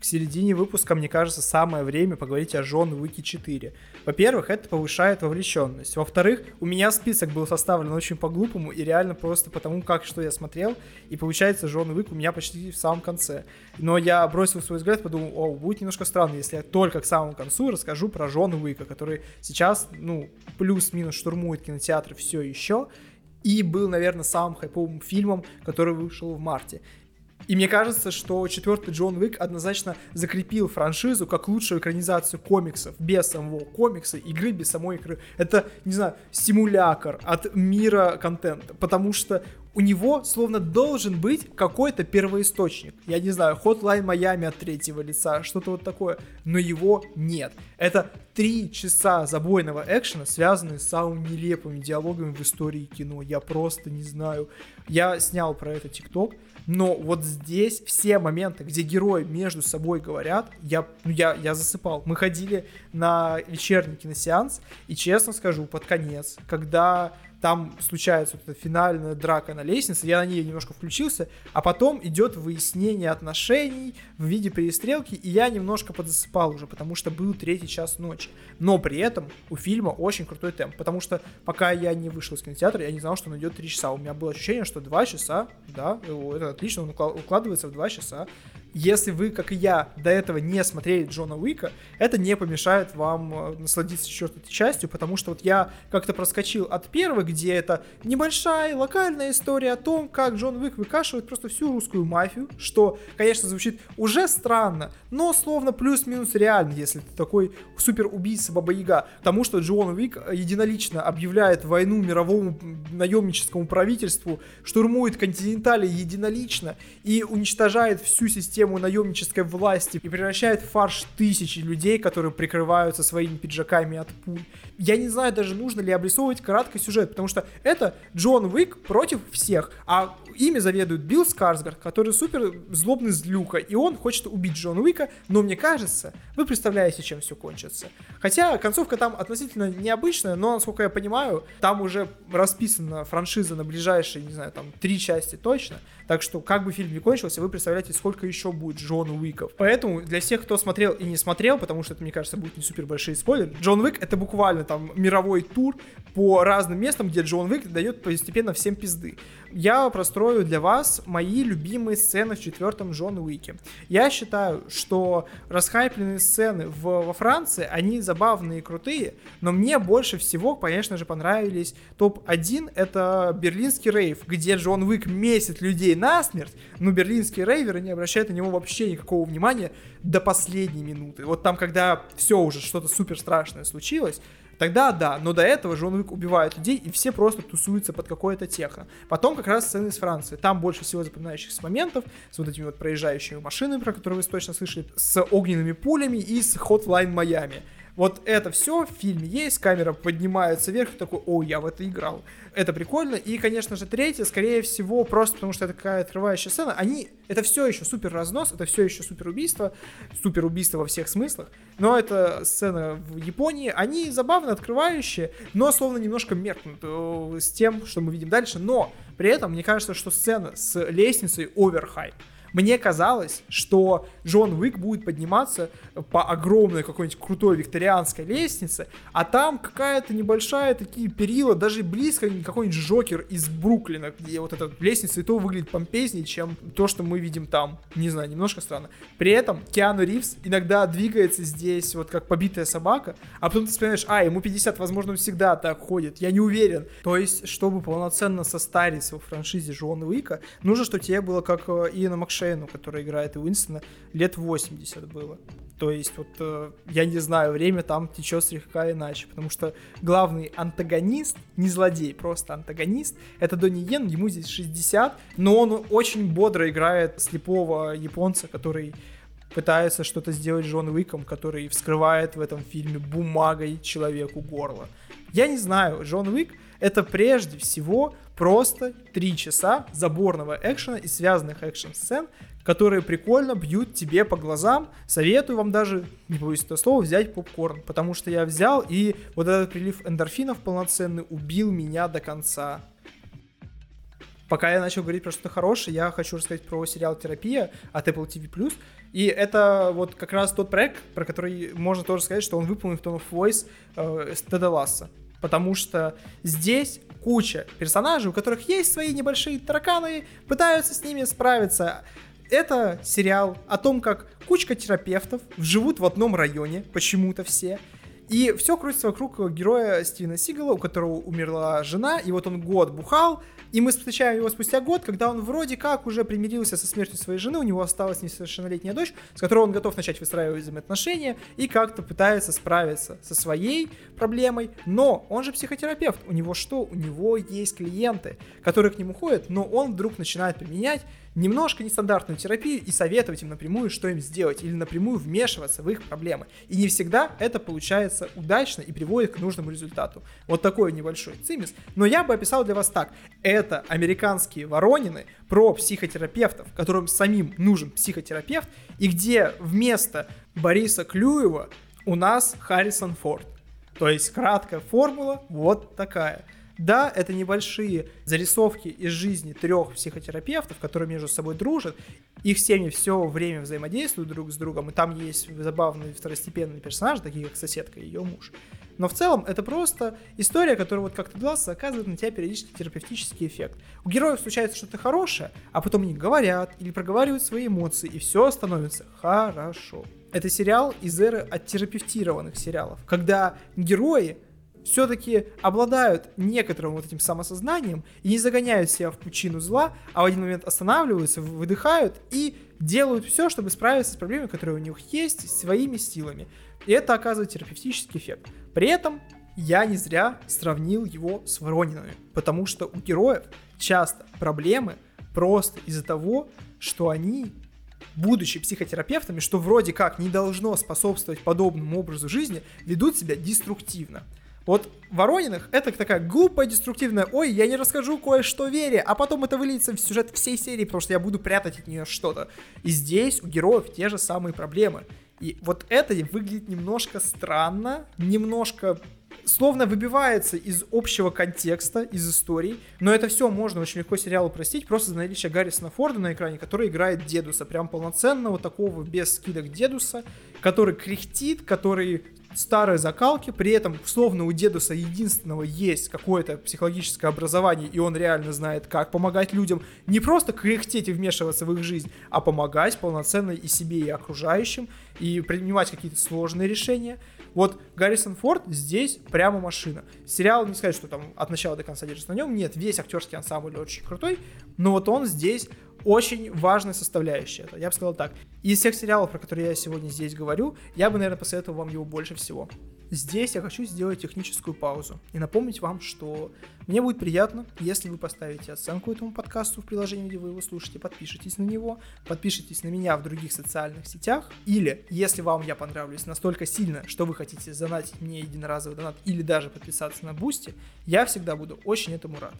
к середине выпуска, мне кажется, самое время поговорить о Джон Уике 4. Во-первых, это повышает вовлеченность. Во-вторых, у меня список был составлен очень по-глупому и реально просто потому, как что я смотрел. И получается, Джон Уик у меня почти в самом конце. Но я бросил свой взгляд, подумал, о, будет немножко странно, если я только к самому концу расскажу про Джона Уика, который сейчас, ну, плюс-минус штурмует кинотеатры все еще и был, наверное, самым хайповым фильмом, который вышел в марте. И мне кажется, что четвертый Джон Уик однозначно закрепил франшизу как лучшую экранизацию комиксов без самого комикса, игры без самой игры. Это, не знаю, стимулятор от мира контента, потому что у него словно должен быть какой-то первоисточник. Я не знаю, Hotline Miami от третьего лица, что-то вот такое. Но его нет. Это три часа забойного экшена, связанные с самыми нелепыми диалогами в истории кино. Я просто не знаю. Я снял про это ТикТок. Но вот здесь все моменты, где герои между собой говорят, я, ну, я, я засыпал. Мы ходили на вечерний киносеанс, и честно скажу, под конец, когда там случается вот эта финальная драка на лестнице, я на ней немножко включился, а потом идет выяснение отношений в виде перестрелки, и я немножко подзасыпал уже, потому что был третий час ночи. Но при этом у фильма очень крутой темп, потому что пока я не вышел из кинотеатра, я не знал, что он идет 3 часа. У меня было ощущение, что 2 часа, да, это отлично, он укладывается в 2 часа если вы, как и я, до этого не смотрели Джона Уика, это не помешает вам э, насладиться четвертой частью, потому что вот я как-то проскочил от первой, где это небольшая локальная история о том, как Джон Уик выкашивает просто всю русскую мафию, что, конечно, звучит уже странно, но словно плюс-минус реально, если ты такой супер убийца Баба Яга. Потому что Джон Уик единолично объявляет войну мировому наемническому правительству, штурмует континентали единолично и уничтожает всю систему систему наемнической власти и превращает в фарш тысячи людей, которые прикрываются своими пиджаками от пуль. Я не знаю даже, нужно ли обрисовывать краткий сюжет, потому что это Джон Уик против всех, а ими заведует Билл Скарсгард, который супер злобный злюка, и он хочет убить Джона Уика, но мне кажется, вы представляете, чем все кончится. Хотя концовка там относительно необычная, но, насколько я понимаю, там уже расписана франшиза на ближайшие, не знаю, там, три части точно, так что, как бы фильм не кончился, вы представляете, сколько еще будет Джон Уиков. Поэтому для всех, кто смотрел и не смотрел, потому что это, мне кажется, будет не супер большие спойлеры, Джон Уик это буквально там мировой тур по разным местам, где Джон Уик дает постепенно всем пизды. Я прострою для вас мои любимые сцены в четвертом Джон Уике. Я считаю, что расхайпленные сцены в, во Франции, они забавные и крутые, но мне больше всего, конечно же, понравились топ-1, это Берлинский рейв, где Джон Уик месит людей насмерть, но берлинские рейверы не обращают на него вообще никакого внимания до последней минуты. Вот там, когда все уже что-то супер страшное случилось, Тогда да, но до этого же он убивает людей, и все просто тусуются под какое-то техно. Потом как раз сцены из Франции. Там больше всего запоминающихся моментов с вот этими вот проезжающими машинами, про которые вы точно слышали, с огненными пулями и с Hotline Miami. Вот это все в фильме есть, камера поднимается вверх, и такой, о, я в это играл. Это прикольно. И, конечно же, третье, скорее всего, просто потому что это такая открывающая сцена, они, это все еще супер разнос, это все еще супер убийство, супер убийство во всех смыслах, но это сцена в Японии, они забавно открывающие, но словно немножко меркнут э, с тем, что мы видим дальше, но при этом мне кажется, что сцена с лестницей оверхайп. Мне казалось, что Джон Уик будет подниматься по огромной какой-нибудь крутой викторианской лестнице, а там какая-то небольшая такие перила, даже близко какой-нибудь Джокер из Бруклина, где вот эта лестница и то выглядит помпезнее, чем то, что мы видим там. Не знаю, немножко странно. При этом Киану Ривз иногда двигается здесь вот как побитая собака, а потом ты вспоминаешь, а, ему 50, возможно, он всегда так ходит, я не уверен. То есть, чтобы полноценно состариться в франшизе Джона Уика, нужно, чтобы тебе было как э, Иена Макшей Шейну, который играет Уинстона, лет 80 было. То есть вот э, я не знаю, время там течет слегка иначе, потому что главный антагонист, не злодей, просто антагонист, это Донни Йен, ему здесь 60, но он очень бодро играет слепого японца, который пытается что-то сделать Джон Уиком, который вскрывает в этом фильме бумагой человеку горло. Я не знаю, Джон Уик это прежде всего просто три часа заборного экшена и связанных экшн-сцен, которые прикольно бьют тебе по глазам. Советую вам даже, не боюсь этого слова, взять попкорн, потому что я взял, и вот этот прилив эндорфинов полноценный убил меня до конца. Пока я начал говорить про что-то хорошее, я хочу рассказать про сериал «Терапия» от Apple TV+. И это вот как раз тот проект, про который можно тоже сказать, что он выполнен в Tone of Voice э, Теда Ласса потому что здесь куча персонажей, у которых есть свои небольшие тараканы, пытаются с ними справиться. Это сериал о том, как кучка терапевтов живут в одном районе, почему-то все, и все крутится вокруг героя Стивена Сигала, у которого умерла жена, и вот он год бухал, и мы встречаем его спустя год, когда он вроде как уже примирился со смертью своей жены, у него осталась несовершеннолетняя дочь, с которой он готов начать выстраивать взаимоотношения и как-то пытается справиться со своей проблемой, но он же психотерапевт, у него что? У него есть клиенты, которые к нему ходят, но он вдруг начинает применять немножко нестандартную терапию и советовать им напрямую, что им сделать, или напрямую вмешиваться в их проблемы. И не всегда это получается удачно и приводит к нужному результату. Вот такой небольшой цимис. Но я бы описал для вас так. Это американские воронины про психотерапевтов, которым самим нужен психотерапевт, и где вместо Бориса Клюева у нас Харрисон Форд. То есть краткая формула вот такая. Да, это небольшие зарисовки из жизни трех психотерапевтов, которые между собой дружат. Их семьи все время взаимодействуют друг с другом, и там есть забавные второстепенные персонажи, такие как соседка и ее муж. Но в целом это просто история, которая вот как-то глаз оказывает на тебя периодически терапевтический эффект. У героев случается что-то хорошее, а потом они говорят или проговаривают свои эмоции, и все становится хорошо. Это сериал из эры оттерапевтированных сериалов, когда герои все-таки обладают некоторым вот этим самосознанием и не загоняют себя в пучину зла, а в один момент останавливаются, выдыхают и делают все, чтобы справиться с проблемой, которая у них есть, своими силами. И это оказывает терапевтический эффект. При этом я не зря сравнил его с Воронинами, потому что у героев часто проблемы просто из-за того, что они, будучи психотерапевтами, что вроде как не должно способствовать подобному образу жизни, ведут себя деструктивно. Вот Ворониных это такая глупая, деструктивная, ой, я не расскажу кое-что Вере, а потом это выльется в сюжет всей серии, потому что я буду прятать от нее что-то. И здесь у героев те же самые проблемы. И вот это выглядит немножко странно, немножко словно выбивается из общего контекста, из историй, но это все можно очень легко сериалу простить, просто за наличие Гаррисона Форда на экране, который играет Дедуса, прям полноценного такого, без скидок Дедуса, который кряхтит, который старой закалки, при этом, словно у Дедуса единственного есть какое-то психологическое образование, и он реально знает, как помогать людям, не просто кряхтеть и вмешиваться в их жизнь, а помогать полноценно и себе, и окружающим, и принимать какие-то сложные решения. Вот Гаррисон Форд здесь прямо машина. Сериал, не сказать, что там от начала до конца держится на нем, нет, весь актерский ансамбль очень крутой, но вот он здесь очень важная составляющая. Я бы сказал так. Из всех сериалов, про которые я сегодня здесь говорю, я бы, наверное, посоветовал вам его больше всего. Здесь я хочу сделать техническую паузу и напомнить вам, что мне будет приятно, если вы поставите оценку этому подкасту в приложении, где вы его слушаете, подпишитесь на него, подпишитесь на меня в других социальных сетях, или, если вам я понравлюсь настолько сильно, что вы хотите задонатить мне единоразовый донат или даже подписаться на Boosty, я всегда буду очень этому рад.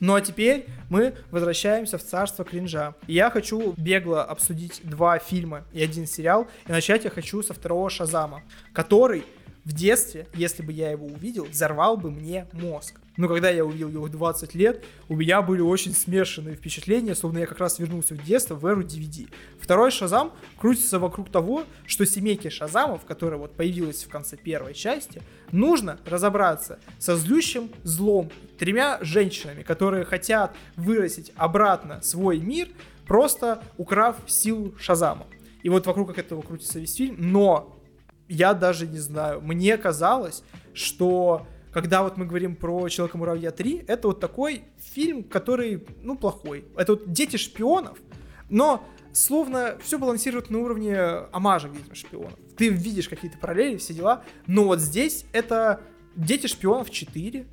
Ну а теперь мы возвращаемся в царство кринжа. я хочу бегло обсудить два фильма и один сериал. И начать я хочу со второго Шазама, который в детстве, если бы я его увидел, взорвал бы мне мозг. Но когда я увидел его в 20 лет, у меня были очень смешанные впечатления, словно я как раз вернулся в детство, в эру DVD. Второй Шазам крутится вокруг того, что семейке Шазамов, которая вот появилась в конце первой части, нужно разобраться со злющим злом, тремя женщинами, которые хотят вырастить обратно свой мир, просто украв силу Шазама. И вот вокруг этого крутится весь фильм, но я даже не знаю, мне казалось, что когда вот мы говорим про Человека-муравья 3, это вот такой фильм, который, ну, плохой. Это вот дети шпионов, но словно все балансирует на уровне амажа детям шпионов. Ты видишь какие-то параллели, все дела, но вот здесь это дети шпионов 4.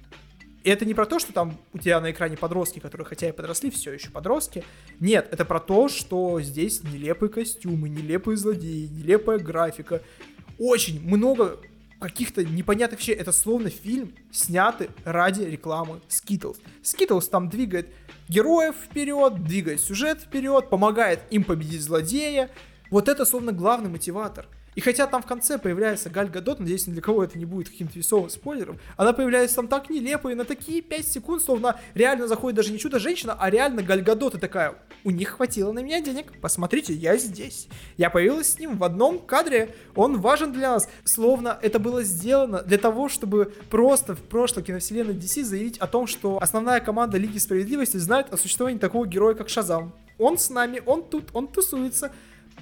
И это не про то, что там у тебя на экране подростки, которые хотя и подросли, все еще подростки. Нет, это про то, что здесь нелепые костюмы, нелепые злодеи, нелепая графика. Очень много каких-то непонятных вещей. Это словно фильм, снятый ради рекламы Skittles. Skittles там двигает героев вперед, двигает сюжет вперед, помогает им победить злодея. Вот это словно главный мотиватор. И хотя там в конце появляется Галь Гадот, надеюсь, ни для кого это не будет каким-то весовым спойлером, она появляется там так нелепо и на такие 5 секунд, словно реально заходит даже не чудо-женщина, а реально Галь Гадот и такая, у них хватило на меня денег, посмотрите, я здесь. Я появилась с ним в одном кадре, он важен для нас. Словно это было сделано для того, чтобы просто в прошлой киновселенной DC заявить о том, что основная команда Лиги Справедливости знает о существовании такого героя, как Шазам. Он с нами, он тут, он тусуется.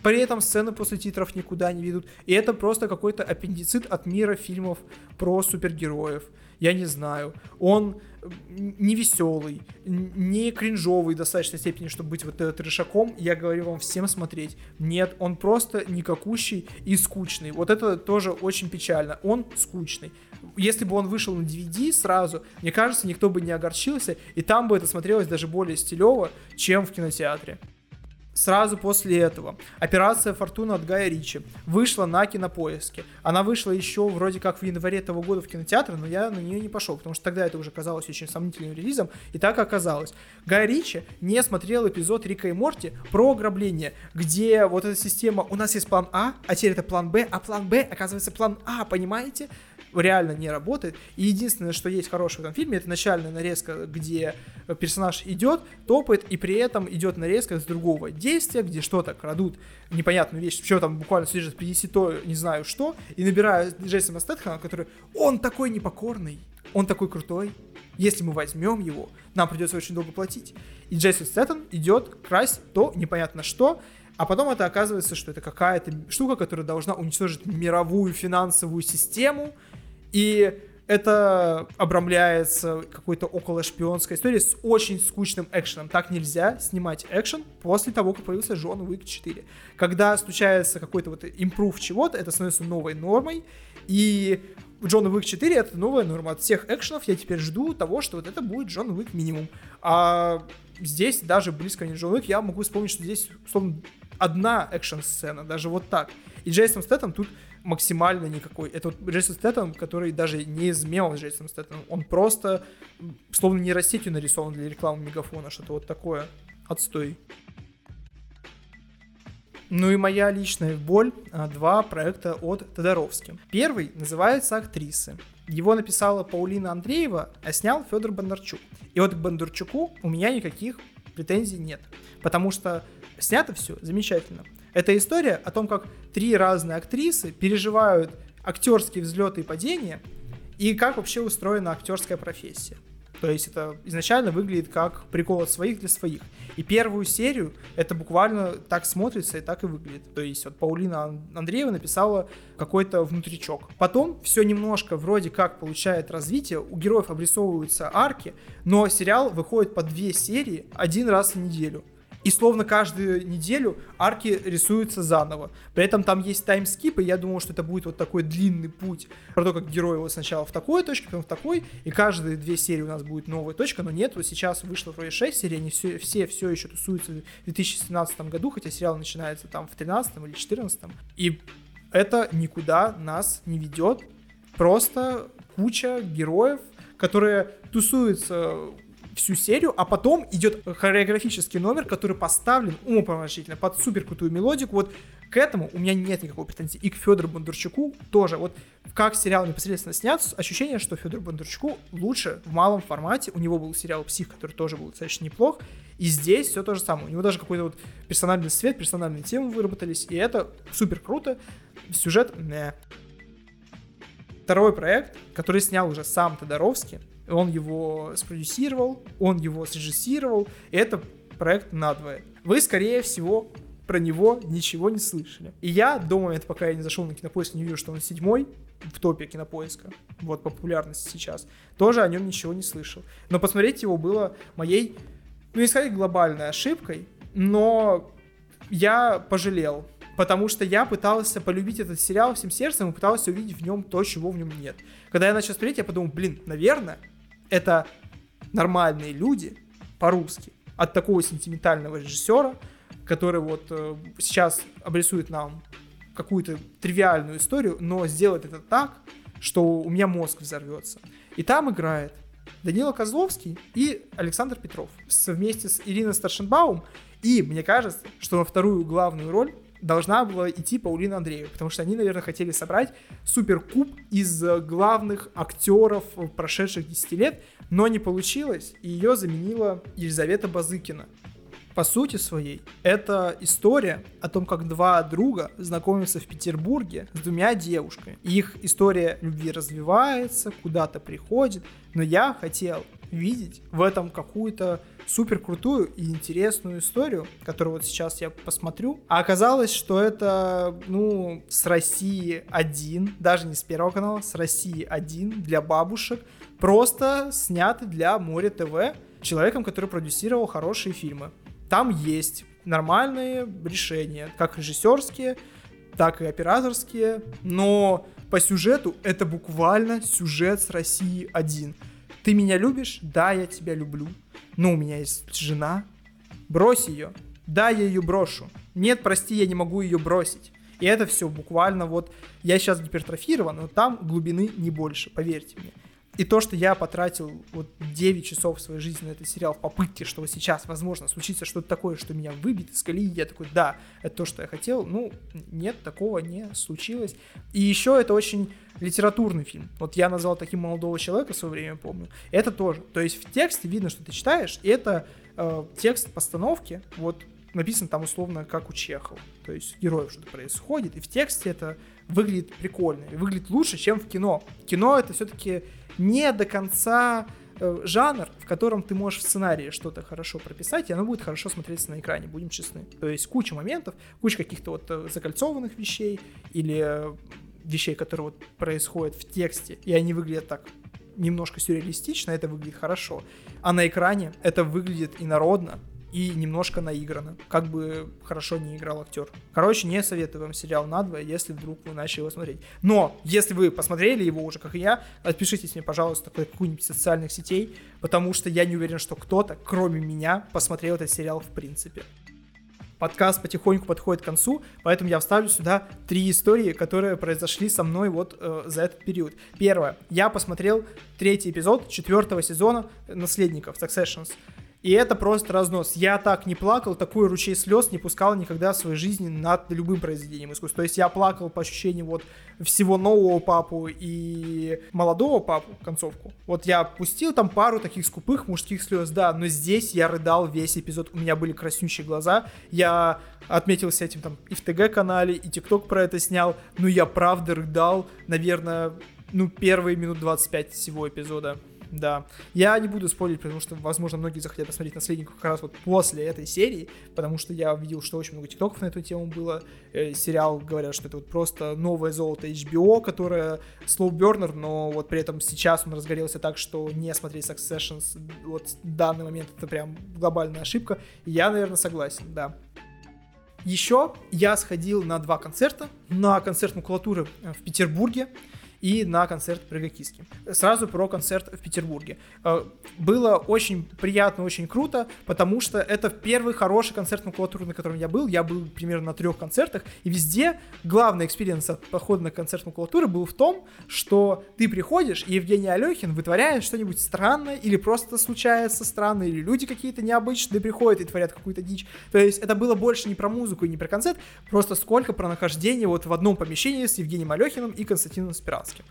При этом сцены после титров никуда не ведут. И это просто какой-то аппендицит от мира фильмов про супергероев. Я не знаю. Он не веселый, не кринжовый в достаточной степени, чтобы быть вот трешаком. Я говорю вам всем смотреть. Нет, он просто никакущий и скучный. Вот это тоже очень печально. Он скучный. Если бы он вышел на DVD сразу, мне кажется, никто бы не огорчился, и там бы это смотрелось даже более стилево, чем в кинотеатре. Сразу после этого операция «Фортуна» от Гая Ричи вышла на кинопоиске. Она вышла еще вроде как в январе этого года в кинотеатр, но я на нее не пошел, потому что тогда это уже казалось очень сомнительным релизом, и так оказалось. Гай Ричи не смотрел эпизод Рика и Морти про ограбление, где вот эта система «у нас есть план А, а теперь это план Б, а план Б оказывается план А, понимаете? Реально не работает. И единственное, что есть хорошего в этом фильме, это начальная нарезка, где персонаж идет, топает, и при этом идет нарезка с другого действия, где что-то крадут, непонятную вещь, что там буквально содержит, принеси то, не знаю что, и набираю Джейсона Стэтхэма, который, он такой непокорный, он такой крутой, если мы возьмем его, нам придется очень долго платить. И Джейсон Стэттон идет красть то непонятно что, а потом это оказывается, что это какая-то штука, которая должна уничтожить мировую финансовую систему, и это обрамляется какой-то около шпионской историей с очень скучным экшеном. Так нельзя снимать экшен после того, как появился Джон Уик 4. Когда случается какой-то вот импрув чего-то, это становится новой нормой, и Джон Уик 4 это новая норма. От всех экшенов я теперь жду того, что вот это будет Джон Уик минимум. А здесь даже близко не Джон Уик, я могу вспомнить, что здесь, условно, одна экшн-сцена, даже вот так. И Джейсон Стэттем тут максимально никакой. Это вот Джейсон Стэттем, который даже не из мемов Джейсон Стэттем. Он просто, словно нейросетью нарисован для рекламы Мегафона, что-то вот такое. Отстой. Ну и моя личная боль. А, два проекта от Тодоровски. Первый называется «Актрисы». Его написала Паулина Андреева, а снял Федор Бондарчук. И вот к Бондарчуку у меня никаких претензий нет. Потому что снято все замечательно. Это история о том, как три разные актрисы переживают актерские взлеты и падения, и как вообще устроена актерская профессия. То есть это изначально выглядит как прикол от своих для своих. И первую серию это буквально так смотрится и так и выглядит. То есть вот Паулина Андреева написала какой-то внутричок. Потом все немножко вроде как получает развитие, у героев обрисовываются арки, но сериал выходит по две серии один раз в неделю. И словно каждую неделю арки рисуются заново. При этом там есть таймскип, и я думал, что это будет вот такой длинный путь про то, как герой вот сначала в такой точке, потом в такой, и каждые две серии у нас будет новая точка, но нет, вот сейчас вышло вроде 6 серий, они все, все, все еще тусуются в 2017 году, хотя сериал начинается там в 13 или 14 и это никуда нас не ведет, просто куча героев, которые тусуются всю серию, а потом идет хореографический номер, который поставлен умопомрачительно под супер крутую мелодику. Вот к этому у меня нет никакой претензии. И к Федору Бондарчуку тоже. Вот как сериал непосредственно снят, ощущение, что Федору Бондарчуку лучше в малом формате. У него был сериал «Псих», который тоже был достаточно неплох. И здесь все то же самое. У него даже какой-то вот персональный свет, персональные темы выработались. И это супер круто. Сюжет, не. Второй проект, который снял уже сам Тодоровский, он его спродюсировал, он его срежиссировал, это проект надвое. Вы, скорее всего, про него ничего не слышали. И я до момента, пока я не зашел на кинопоиск, не вижу, что он седьмой в топе кинопоиска, вот популярности сейчас, тоже о нем ничего не слышал. Но посмотреть его было моей, ну не сказать глобальной ошибкой, но я пожалел, потому что я пытался полюбить этот сериал всем сердцем и пытался увидеть в нем то, чего в нем нет. Когда я начал смотреть, я подумал, блин, наверное, это нормальные люди по-русски от такого сентиментального режиссера, который вот э, сейчас обрисует нам какую-то тривиальную историю, но сделает это так, что у меня мозг взорвется. И там играет Данила Козловский и Александр Петров вместе с Ириной Старшенбаум. И мне кажется, что на вторую главную роль должна была идти Паулина Андреева, потому что они, наверное, хотели собрать суперкуб из э, главных актеров прошедших 10 лет, но не получилось, и ее заменила Елизавета Базыкина. По сути своей, это история о том, как два друга знакомятся в Петербурге с двумя девушками. Их история любви развивается, куда-то приходит, но я хотел видеть в этом какую-то супер крутую и интересную историю, которую вот сейчас я посмотрю. А оказалось, что это, ну, с России один, даже не с Первого канала, с России один для бабушек, просто снятый для Море ТВ человеком, который продюсировал хорошие фильмы. Там есть нормальные решения, как режиссерские, так и операторские, но по сюжету это буквально сюжет с России один. Ты меня любишь? Да, я тебя люблю. Но у меня есть жена. Брось ее. Да, я ее брошу. Нет, прости, я не могу ее бросить. И это все буквально вот... Я сейчас гипертрофирован, но там глубины не больше, поверьте мне. И то, что я потратил вот 9 часов своей жизни на этот сериал в попытке, что сейчас, возможно, случится что-то такое, что меня выбьет из колеи, я такой, да, это то, что я хотел. Ну, нет, такого не случилось. И еще это очень литературный фильм. Вот я назвал таким молодого человека в свое время, помню. Это тоже. То есть в тексте видно, что ты читаешь, и это э, текст постановки, вот написан там условно как у Чехова. То есть героев что-то происходит, и в тексте это выглядит прикольно, выглядит лучше, чем в кино. Кино это все-таки не до конца э, жанр, в котором ты можешь в сценарии что-то хорошо прописать, и оно будет хорошо смотреться на экране, будем честны. То есть куча моментов, куча каких-то вот э, закольцованных вещей или э, вещей, которые вот происходят в тексте, и они выглядят так немножко сюрреалистично, это выглядит хорошо. А на экране это выглядит инородно, и немножко наиграно, как бы хорошо не играл актер. Короче, не советую вам сериал надвое, если вдруг вы начали его смотреть. Но, если вы посмотрели его уже, как и я, отпишитесь мне, пожалуйста, в какую-нибудь социальных сетей, потому что я не уверен, что кто-то, кроме меня, посмотрел этот сериал в принципе. Подкаст потихоньку подходит к концу, поэтому я вставлю сюда три истории, которые произошли со мной вот э, за этот период. Первое. Я посмотрел третий эпизод четвертого сезона «Наследников» Successions. И это просто разнос. Я так не плакал, такой ручей слез не пускал никогда в своей жизни над любым произведением искусства. То есть я плакал по ощущению вот всего нового папу и молодого папу, концовку. Вот я пустил там пару таких скупых мужских слез, да, но здесь я рыдал весь эпизод. У меня были краснющие глаза. Я отметился этим там и в ТГ-канале, и ТикТок про это снял. Но я правда рыдал, наверное, ну, первые минут 25 всего эпизода. Да. Я не буду спорить, потому что, возможно, многие захотят посмотреть «Наследников» как раз вот после этой серии, потому что я видел, что очень много тиктоков на эту тему было. Э, сериал говорят, что это вот просто новое золото HBO, которое слоубернер, но вот при этом сейчас он разгорелся так, что не смотреть Successions вот в данный момент это прям глобальная ошибка. Я, наверное, согласен, да. Еще я сходил на два концерта. На концерт макулатуры в Петербурге и на концерт Прыгай Киски. Сразу про концерт в Петербурге. Э, было очень приятно, очень круто, потому что это первый хороший концерт макулатуры, на котором я был. Я был примерно на трех концертах, и везде главный experience от похода на концерт макулатуры был в том, что ты приходишь, и Евгений Алехин вытворяет что-нибудь странное, или просто случается странно, или люди какие-то необычные приходят и творят какую-то дичь. То есть это было больше не про музыку и не про концерт, просто сколько про нахождение вот в одном помещении с Евгением Алехиным и Константином Спиранским. Хабаровске.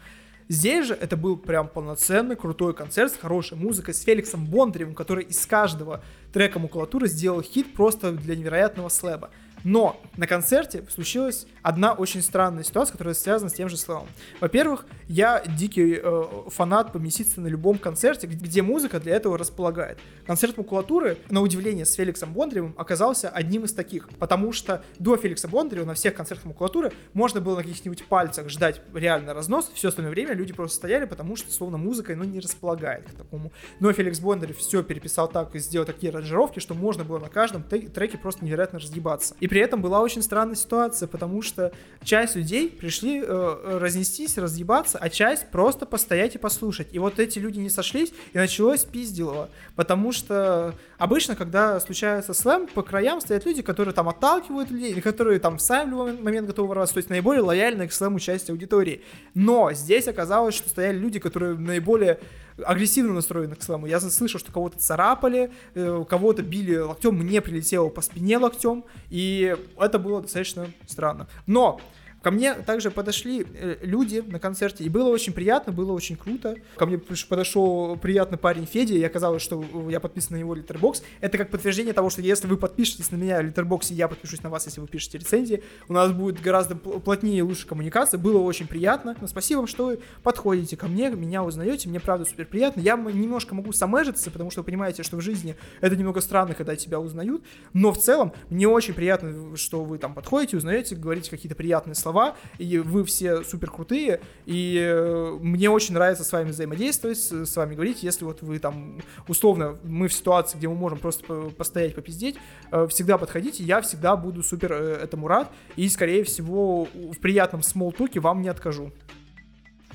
Здесь же это был прям полноценный крутой концерт с хорошей музыкой, с Феликсом Бондаревым, который из каждого трека макулатуры сделал хит просто для невероятного слэба. Но на концерте случилась одна очень странная ситуация, которая связана с тем же словом. Во-первых, я дикий э, фанат поместиться на любом концерте, где музыка для этого располагает. Концерт макулатуры, на удивление, с Феликсом Бондаревым оказался одним из таких, потому что до Феликса Бондарева на всех концертах макулатуры можно было на каких-нибудь пальцах ждать реально разнос, все остальное время люди просто стояли, потому что, словно, музыкой, ну, не располагает к такому. Но Феликс Бондарев все переписал так и сделал такие аранжировки, что можно было на каждом треке просто невероятно разъебаться. И при этом была очень странная ситуация, потому что часть людей пришли э, разнестись, разъебаться, а часть просто постоять и послушать. И вот эти люди не сошлись, и началось пизделово. Потому что обычно, когда случается слэм, по краям стоят люди, которые там отталкивают людей, или которые там сами в любой момент готовы ворваться, то есть наиболее лояльные к слэму части аудитории. Но здесь оказалось, что стояли люди, которые наиболее агрессивно настроены к слэму. Я слышал, что кого-то царапали, э, кого-то били локтем, мне прилетело по спине локтем, и это было достаточно странно. Но Ко мне также подошли э, люди на концерте, и было очень приятно, было очень круто. Ко мне подошел приятный парень Федя, и оказалось, что я подписан на его Letterbox. Это как подтверждение того, что если вы подпишетесь на меня в и я подпишусь на вас, если вы пишете рецензии, у нас будет гораздо плотнее и лучше коммуникация. Было очень приятно. Но спасибо вам, что вы подходите ко мне, меня узнаете, мне правда супер приятно. Я немножко могу самэжиться, потому что вы понимаете, что в жизни это немного странно, когда тебя узнают, но в целом мне очень приятно, что вы там подходите, узнаете, говорите какие-то приятные слова, слова, и вы все супер крутые, и э, мне очень нравится с вами взаимодействовать, с вами говорить, если вот вы там, условно, мы в ситуации, где мы можем просто постоять, попиздеть, э, всегда подходите, я всегда буду супер э, этому рад, и, скорее всего, в приятном смолтуке вам не откажу.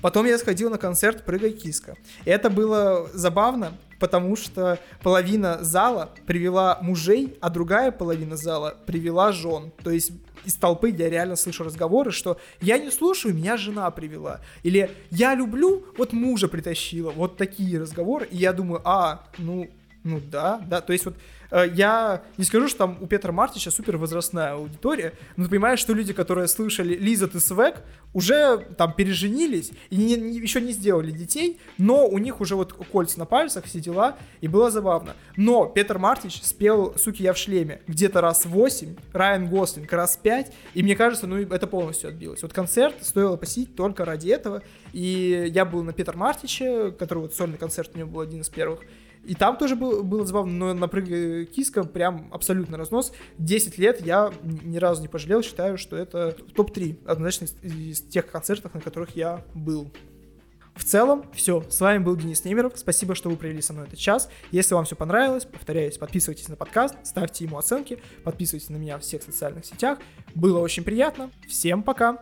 Потом я сходил на концерт «Прыгай, киска». Это было забавно, потому что половина зала привела мужей, а другая половина зала привела жен. То есть из толпы я реально слышу разговоры, что я не слушаю, меня жена привела. Или я люблю, вот мужа притащила. Вот такие разговоры. И я думаю, а, ну, ну да, да. То есть вот я не скажу, что там у Петра Мартича супер возрастная аудитория, но ты понимаешь, что люди, которые слышали Лиза ты свек, уже там переженились и не, не, еще не сделали детей, но у них уже вот кольца на пальцах, все дела, и было забавно. Но Петр Мартич спел «Суки, я в шлеме» где-то раз 8, Райан Гослинг раз 5, и мне кажется, ну это полностью отбилось. Вот концерт стоило посетить только ради этого, и я был на Петр Мартиче, который вот сольный концерт у него был один из первых, и там тоже был, было забавно, но на прыг киска прям абсолютно разнос. 10 лет я ни разу не пожалел, считаю, что это топ-3 однозначно из, из тех концертов, на которых я был. В целом, все. С вами был Денис Немеров. Спасибо, что вы провели со мной этот час. Если вам все понравилось, повторяюсь, подписывайтесь на подкаст, ставьте ему оценки, подписывайтесь на меня в всех социальных сетях. Было очень приятно. Всем пока!